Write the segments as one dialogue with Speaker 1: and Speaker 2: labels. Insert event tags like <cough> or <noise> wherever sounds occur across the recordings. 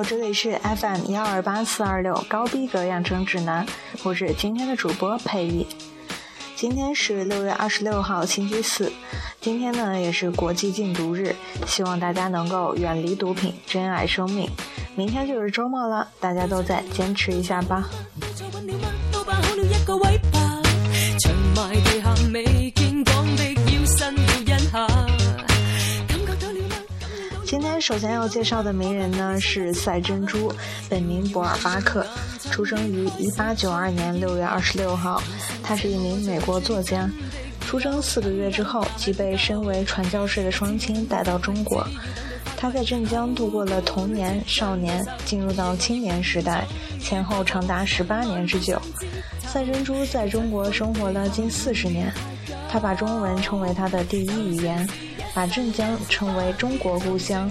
Speaker 1: 好，这里是 FM 幺二八四二六高逼格养成指南，我是今天的主播佩玉。今天是六月二十六号，星期四。今天呢也是国际禁毒日，希望大家能够远离毒品，珍爱生命。明天就是周末了，大家都再坚持一下吧。今天首先要介绍的名人呢是赛珍珠，本名博尔巴克，出生于一八九二年六月二十六号。他是一名美国作家，出生四个月之后即被身为传教士的双亲带到中国。他在镇江度过了童年、少年，进入到青年时代，前后长达十八年之久。赛珍珠在中国生活了近四十年，他把中文称为他的第一语言。把镇江称为中国故乡，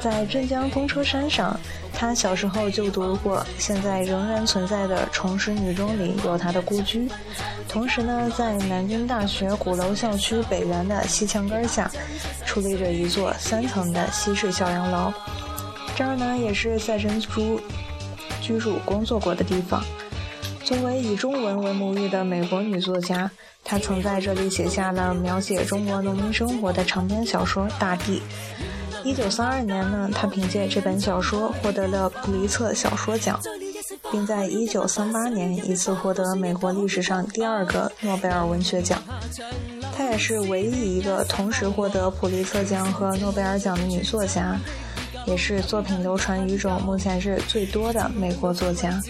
Speaker 1: 在镇江风车山上，他小时候就读过，现在仍然存在的崇实女中里有他的故居。同时呢，在南京大学鼓楼校区北园的西墙根下，矗立着一座三层的西式小洋楼，这儿呢也是赛珍珠居住工作过的地方。作为以中文为母语的美国女作家。她曾在这里写下了 <laughs> 描写中国农民生活的长篇小说《大地》。一九三二年呢，她凭借这本小说获得了普利策小说奖，并在一九三八年一次获得美国历史上第二个诺贝尔文学奖。她也是唯一一个同时获得普利策奖和诺贝尔奖的女作家，也是作品流传语种目前是最多的美国作家。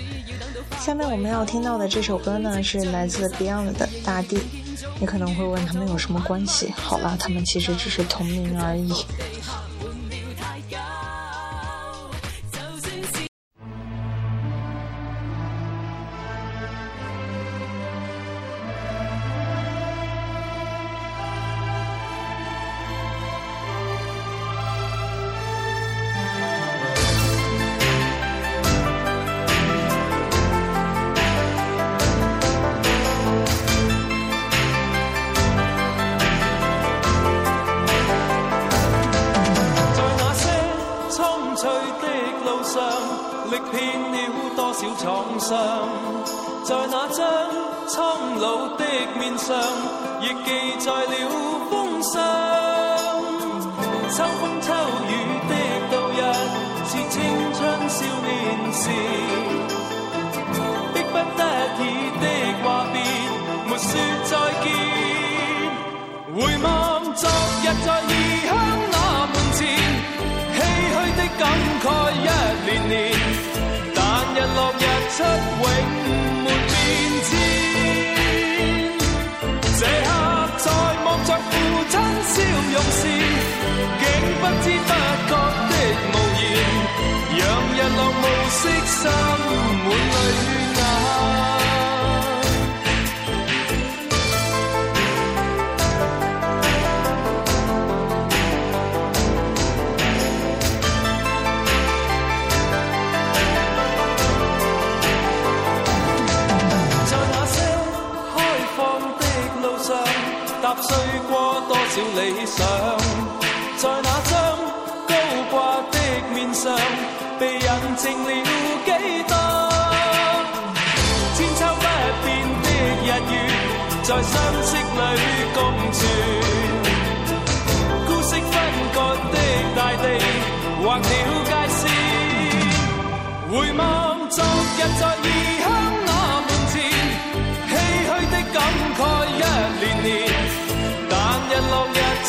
Speaker 1: 下面我们要听到的这首歌呢，是来自 Beyond 的《大地》。你可能会问他们有什么关系？好了，他们其实只是同名而已。
Speaker 2: 遍了多少创伤在那张苍老的面上，亦记载了风霜。秋风秋雨的度日，是青春少年时。迫不得已的话别，没说再见。回望昨日在异乡那门前，唏嘘的感慨一。永没变迁。这刻在望着父亲笑容时，竟不知不觉的无言，让日落暮色深。过多。少理想，在那张高挂的面上，被印证了几多？千秋不变的日月，在相识里共存。孤色分割的大地，划了界线。回望昨日在异乡那门前，唏嘘的感慨一年年。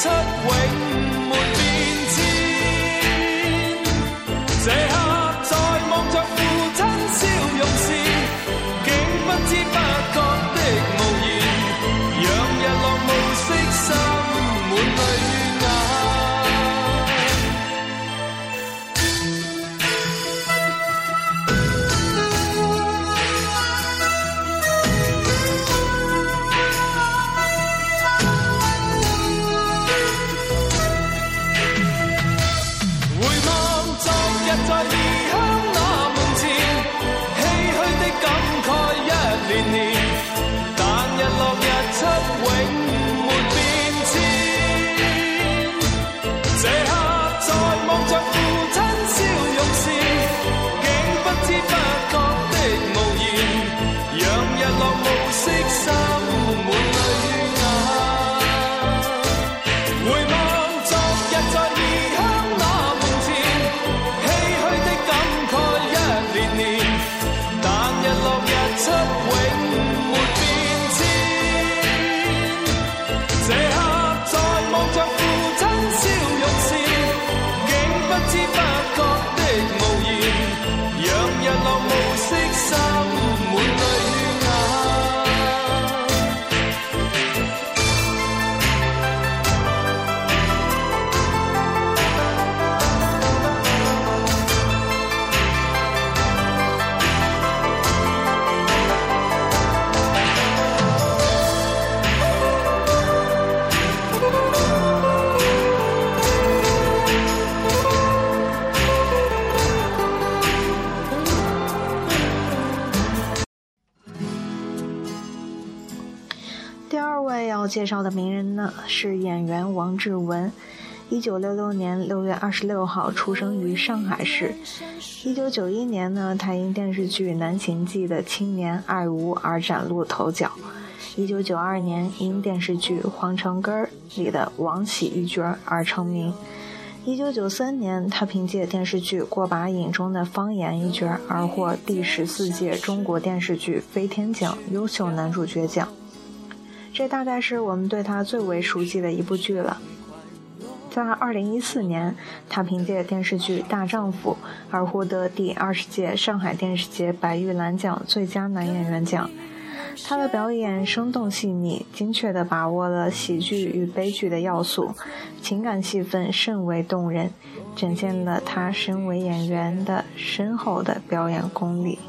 Speaker 2: 出永
Speaker 1: 介绍的名人呢是演员王志文。一九六六年六月二十六号出生于上海市。一九九一年呢，他因电视剧《南行记》的青年爱屋而崭露头角。一九九二年因电视剧《皇城根儿》里的王喜一角而成名。一九九三年，他凭借电视剧《过把瘾》中的方言一角而获第十四届中国电视剧飞天奖优秀男主角奖。这大概是我们对他最为熟悉的一部剧了。在二零一四年，他凭借电视剧《大丈夫》而获得第二十届上海电视节白玉兰奖最佳男演员奖。他的表演生动细腻，精确地把握了喜剧与悲剧的要素，情感戏份甚为动人，展现了他身为演员的深厚的表演功力。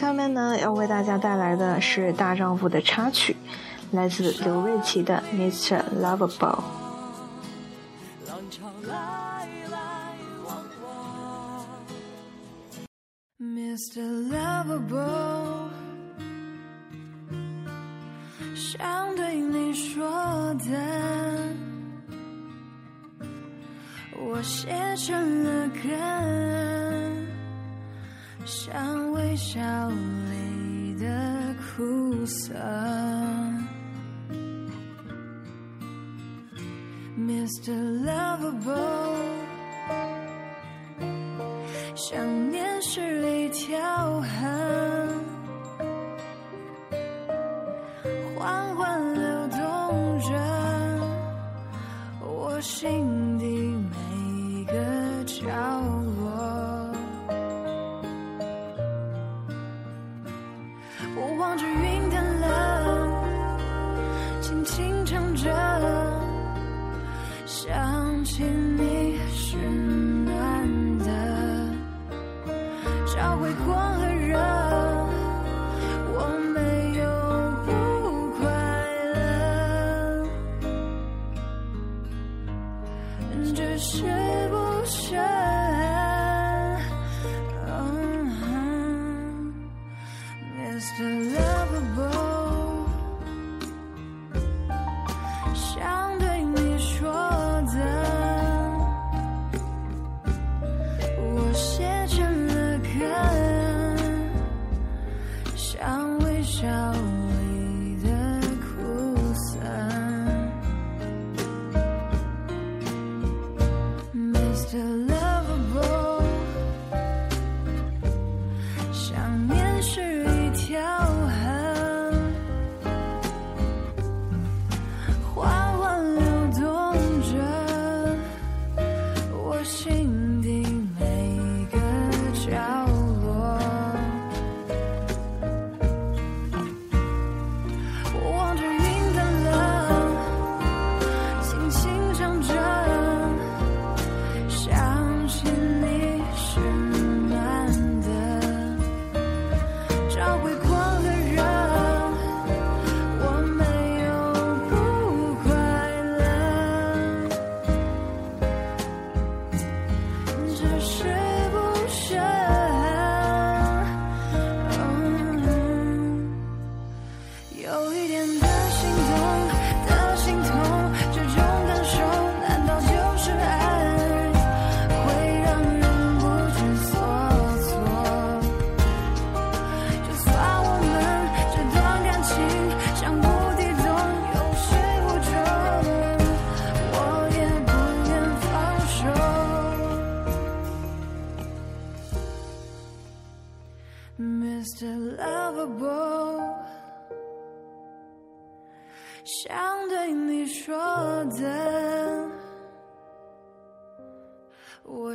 Speaker 1: 下面呢，要为大家带来的是《大丈夫》的插曲。来自刘瑞琦的《Mr. Lovable》。
Speaker 3: Mr. Lovable，想对你说的，我写成了歌，像微笑里的苦涩。Mr. Lovable，想起你是暖的，找回光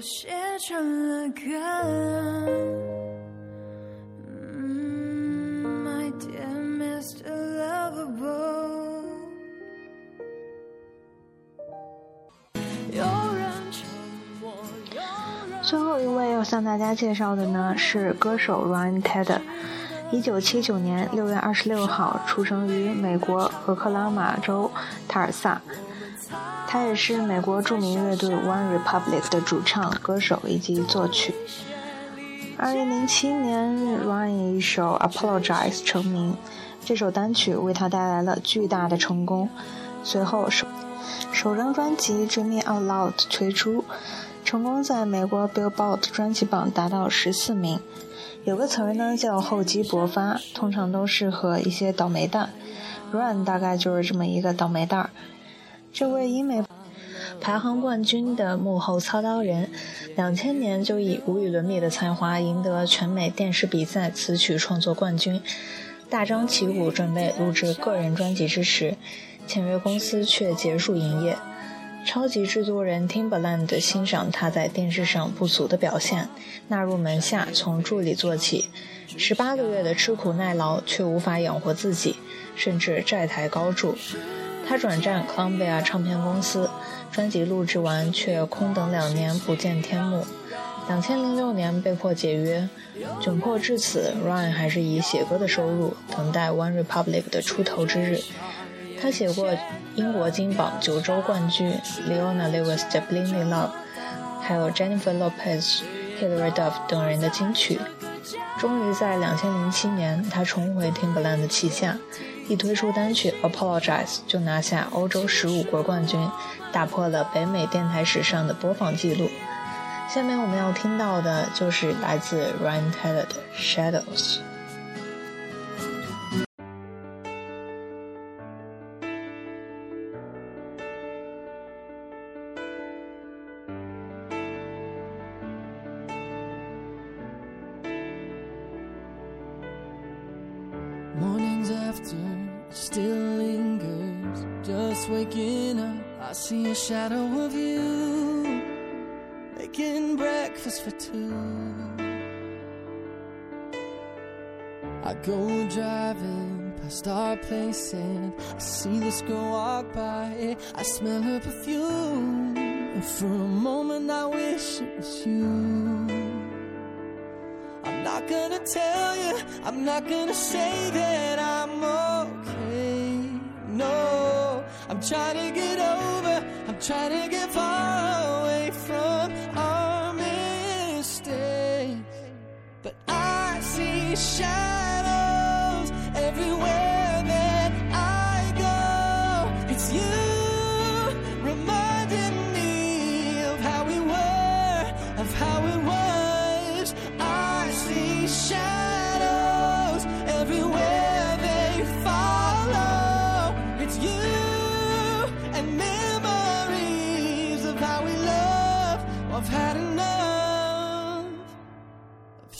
Speaker 3: 写成了歌。
Speaker 1: 最后一位要向大家介绍的呢是歌手 Ryan Tedder，一九七九年六月二十六号出生于美国俄克拉玛州塔尔萨，他也是美国著名乐队 One Republic 的主唱、歌手以及作曲。二零零七年，Ryan 一首《Apologize》成名，这首单曲为他带来了巨大的成功。随后首首张专辑《Dreaming Out Loud》推出，成功在美国 Billboard 专辑榜达到十四名。有个词儿呢叫厚积薄发，通常都适合一些倒霉蛋。Ryan 大概就是这么一个倒霉蛋儿。这位英美排行冠军的幕后操刀人，两千年就以无与伦比的才华赢得全美电视比赛词曲创作冠军。大张旗鼓准备录制个人专辑之时，签约公司却结束营业。超级制作人 Timbaland 欣赏他在电视上不俗的表现，纳入门下，从助理做起。十八个月的吃苦耐劳，却无法养活自己，甚至债台高筑。他转战 Columbia 唱片公司，专辑录制完却空等两年不见天幕。两千零六年被迫解约，窘迫至此，Ryan 还是以写歌的收入等待 One Republic 的出头之日。他写过英国金榜九州冠军 Leona Lewis 的《Blind Me Love》，还有 Jennifer Lopez、Hilary Duff 等人的金曲。终于在两千零七年，他重回 Timbaland 的旗下，一推出单曲《Apologize》就拿下欧洲十五国冠军，打破了北美电台史上的播放记录。下面我们要听到的就是来自 Ryan Taylor 的《Shadows》。
Speaker 4: Waking up, I see a shadow of you making breakfast for two. I go driving past our place and I see this girl walk by. I smell her perfume, and for a moment I wish it was you. I'm not gonna tell you, I'm not gonna say that I'm okay. No, I'm trying to get over, I'm trying to get far away from our mistakes. But I see shadows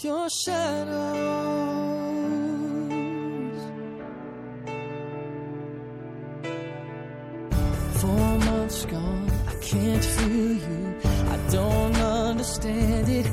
Speaker 4: your shadows. Four months gone, I can't feel you. I don't understand it.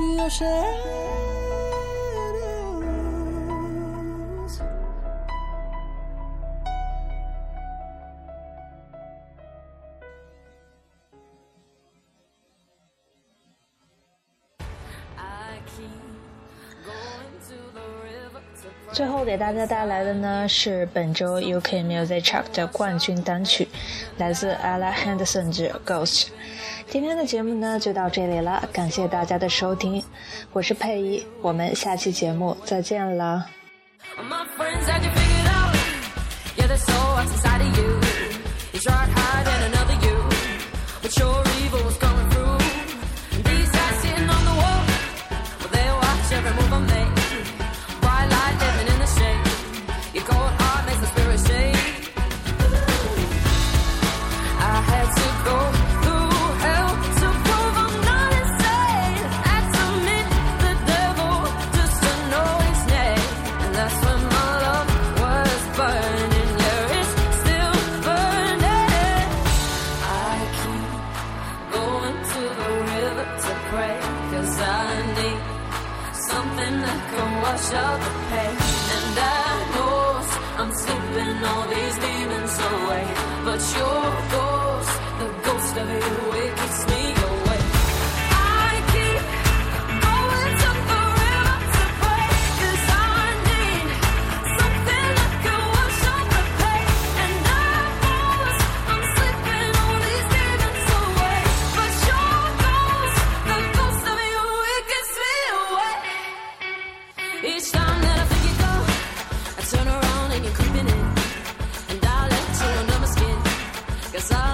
Speaker 4: Your shadows. I keep going to the river to
Speaker 5: 最后给大家带来的呢是本周 UK Music Chart 的冠军单曲，来自 Ella Henderson 的 Ghost。今天的节目呢就到这里了，感谢大家的收听，我是佩仪，我们下期节目再见了。
Speaker 4: something that can wash out the pain. And I know I'm slipping all these demons away, but your ghost, the ghost of you, wakes. Cause I